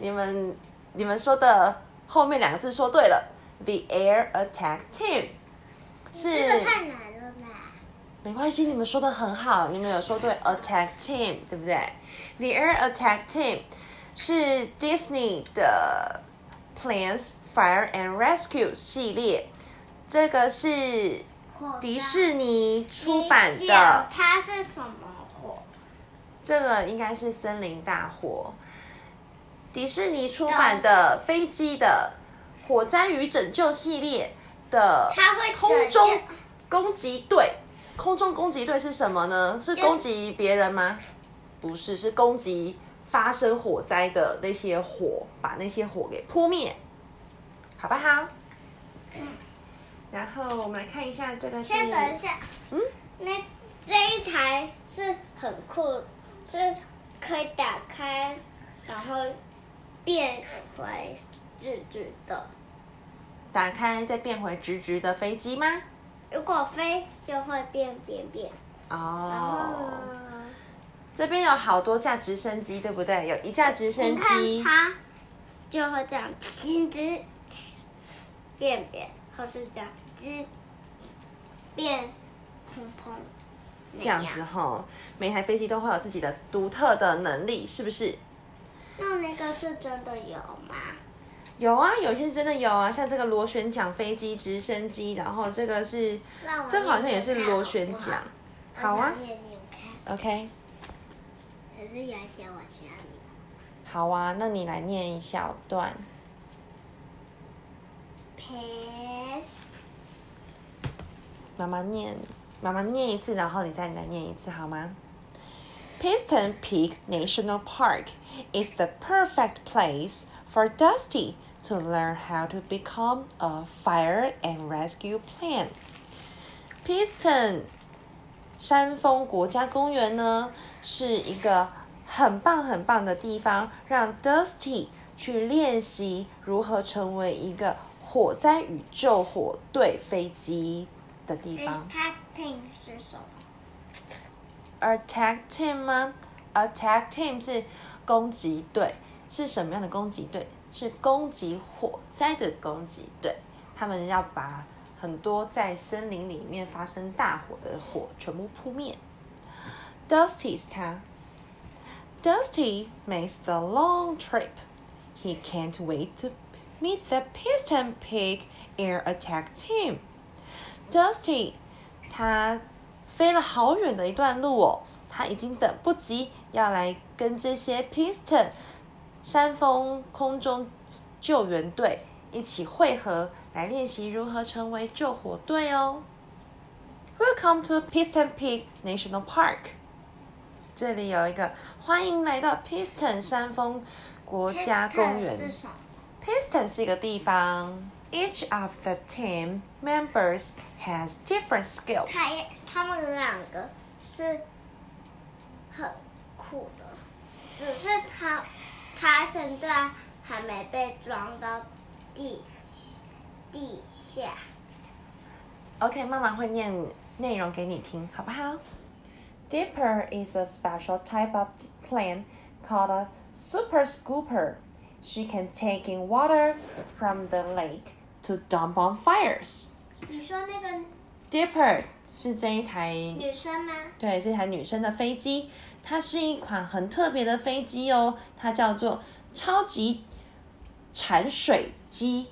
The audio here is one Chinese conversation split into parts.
你们你们说的后面两个字说对了，The Air Attack Team 是这个太难了啦。没关系，你们说的很好，你们有说对 Attack Team 对不对？The Air Attack Team 是 Disney 的 Planes Fire and Rescue 系列，这个是迪士尼出版的，它是什么火？这个应该是森林大火。迪士尼出版的飞机的火灾与拯救系列的它会空中攻击队。空中攻击队是什么呢？是攻击别人吗？不是，是攻击发生火灾的那些火，把那些火给扑灭，好不好？然后我们来看一下这个是，先等一下，嗯，那这一台是很酷，是可以打开，然后变回直直的。打开再变回直直的飞机吗？如果飞就会变变变。哦，呢？这边有好多架直升机，对不对？有一架直升机，它就会这样，吱吱变变，或是这样吱变砰砰那这样子哈，每台飞机都会有自己的独特的能力，是不是？那那个是真的有吗？有啊，有些真的有啊，像这个螺旋桨飞机、直升机，然后这个是，这好像也是螺旋桨。好啊，OK，可是有一些我需要你。好啊，那你来念一小段。妈妈念，妈妈念一次，然后你再来念一次，好吗 ？Piston Peak National Park is the perfect place for Dusty to learn how to become a fire and rescue plan. Piston 山峰国家公园呢，是一个很棒很棒的地方，让 Dusty 去练习如何成为一个火灾与救火队飞机的地方。 Starting 是什么？ Attack team 吗？Attack team 是攻击队，是什么样的攻击队？是攻击火灾的攻击队。他们要把很多在森林里面发生大火的火全部扑灭。Dusty 是他。Dusty makes the long trip. He can't wait to meet the Piston Pig Air Attack Team. Dusty 他 飞了好远的一段路哦，他已经等不及要来跟这些 Piston 山峰空中救援队一起汇合，来练习如何成为救火队哦。Welcome to Piston Peak National Park。这里有一个欢迎来到 Piston 山峰国家公园。？Piston 是一个地方。Each of the team members has different skills. 他也他们两个是很酷的，只是他他现在还没被装到地地下。 OK，妈妈会念内容给你听，好不好？Dipper is a special type of plant called a super scooper. She can take in water from the lake to dump on fires. 你说那个 Dipper 是这一台女生吗？对，是一台女生的飞机，它是一款很特别的飞机哦，它叫做超级铲水机。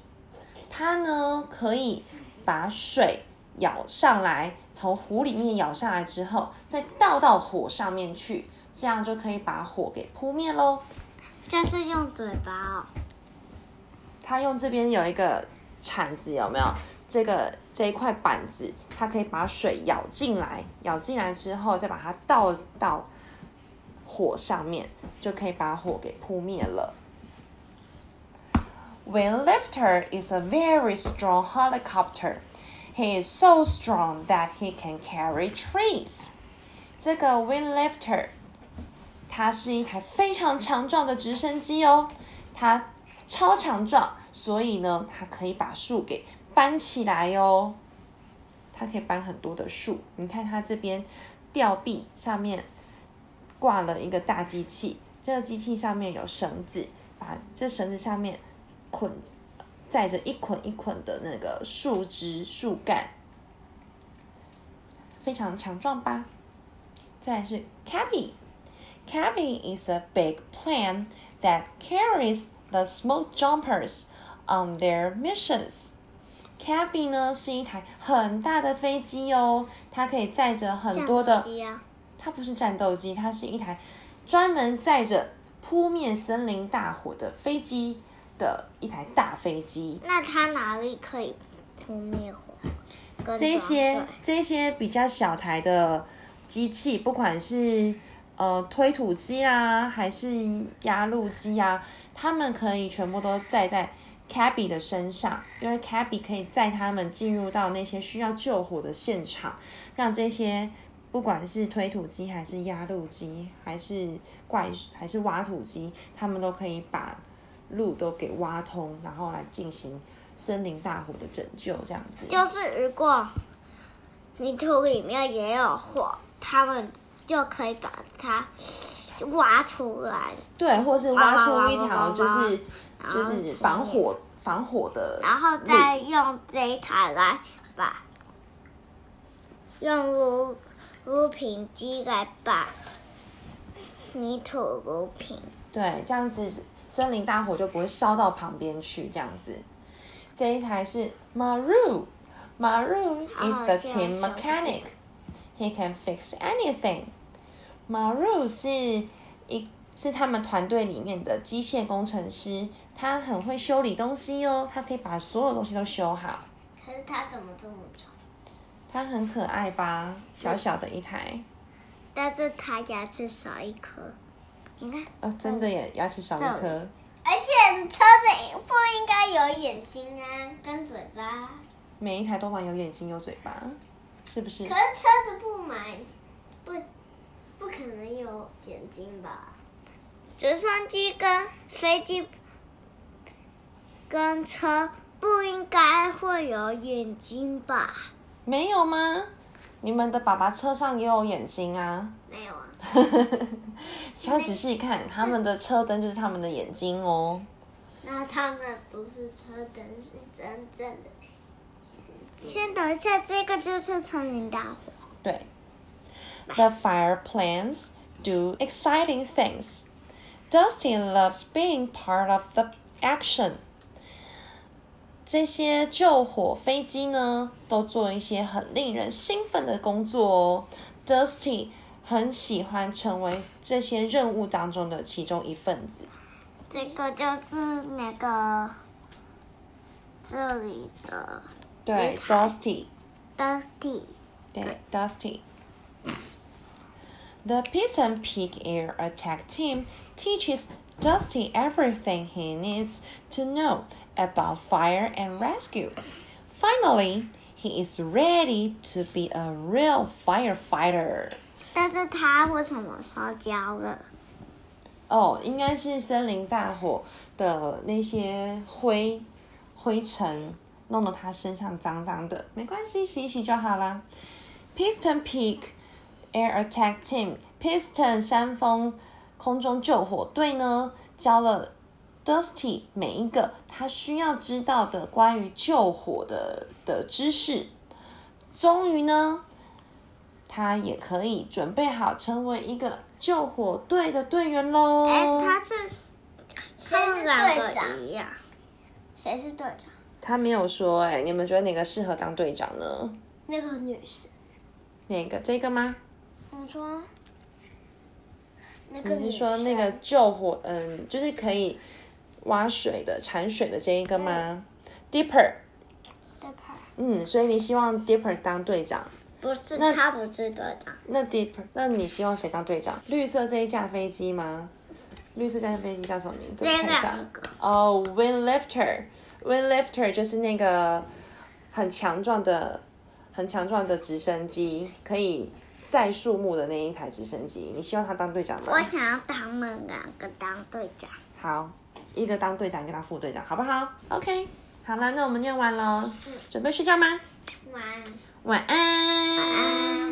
它呢可以把水舀上来，从湖里面舀上来之后，再倒到火上面去，这样就可以把火给扑灭喽。就是用嘴巴哦。它用这边有一个铲子，有没有？这个这一块板子，它可以把水舀进来，舀进来之后再把它倒到火上面，就可以把火给扑灭了。Wind lifter is a very strong helicopter. He is so strong that he can carry trees. 这个 wind lifter 它是一台非常强壮的直升机哦，它超强壮，所以呢，它可以把树给搬起来哦。它可以搬很多的树，你看它这边吊臂上面挂了一个大机器，这个机器上面有绳子，把这绳子上面捆载着一捆一捆的那个树枝、树干，非常强壮吧？再来是 cabby。Cabby is a big plane that carries the smoke jumpers on their missions. Cabby 呢是一台很大的飞机哦，它可以载着很多的。它不是战斗机，它是一台专门载着扑灭森林大火的飞机的一台大飞机。那它哪里可以扑灭火？这些这些比较小台的机器，不管是呃推土机啦，还是压路机啊，他们可以全部都载在 Cabby 的身上，因为 Cabby 可以载他们进入到那些需要救火的现场，让这些。不管是推土机还是压路机，还是怪还是挖土机，他们都可以把路都给挖通，然后来进行森林大火的拯救，这样子。就是如果泥土里面也有火，他们就可以把它挖出来。对，或是挖出一条就是就是防火防火的，然后再用这一台来把用炉。撸平机来把泥土撸平，对，这样子森林大火就不会烧到旁边去。这样子，这一台是 Maru，Maru is the team mechanic. He can fix anything. Maru 是一是他们团队里面的机械工程师，他很会修理东西哦，他可以把所有东西都修好。可是他怎么这么丑？他很可爱吧，小小的一台，但是它牙齿少一颗，你看，哦，真的耶，牙齿少一颗，而且车子不应该有眼睛啊，跟嘴巴，每一台都蛮有眼睛有嘴巴，是不是？可是车子不买，不，不可能有眼睛吧？直升机跟飞机跟车不应该会有眼睛吧？没有吗？你们的爸爸车上也有眼睛啊？没有啊。要仔细看，他们的车灯就是他们的眼睛哦。那他们不是车灯，是真正的。先等一下，这个就是苍蝇大火。对。The fire plants do exciting things. Dusty loves being part of the action. 这些救火飞机呢，都做一些很令人兴奋的工作哦。Dusty 很喜欢成为这些任务当中的其中一份子。这个就是那个这里的对，Dusty。Dusty。对，Dusty。The Piston Peak Air Attack Team teaches Dusty everything he needs to know about fire and rescue. Finally, he is ready to be a real firefighter. 但是他为什么烧焦了？哦，应该是森林大火的那些灰灰尘弄得他身上脏脏的，没关系，洗洗就好啦。Piston Peak Air Attack Team Piston 山峰空中救火队呢，教了。Dusty 每一个他需要知道的关于救火的的知识，终于呢，他也可以准备好成为一个救火队的队员喽。哎，他是谁是队长？谁是队长？他没有说哎，你们觉得哪个适合当队长呢？那个女士。哪个？这个吗？我说，你是说那个救火？嗯，就是可以。挖水的、铲水的这一个吗？Dipper，Dipper，嗯，所以你希望 Dipper 当队长？不是，那他不是队长。那 Dipper，那你希望谁当队长？绿色这一架飞机吗？绿色这架飞机叫什么名字？看一下。哦，Wind Lifter，Wind Lifter 就是那个很强壮的、很强壮的直升机，可以载树木的那一台直升机。你希望他当队长吗？我想要他们两个当队长。好。一个当队长，一个当副队长，好不好？OK，好了，那我们念完了，准备睡觉吗？晚安晚安。晚安。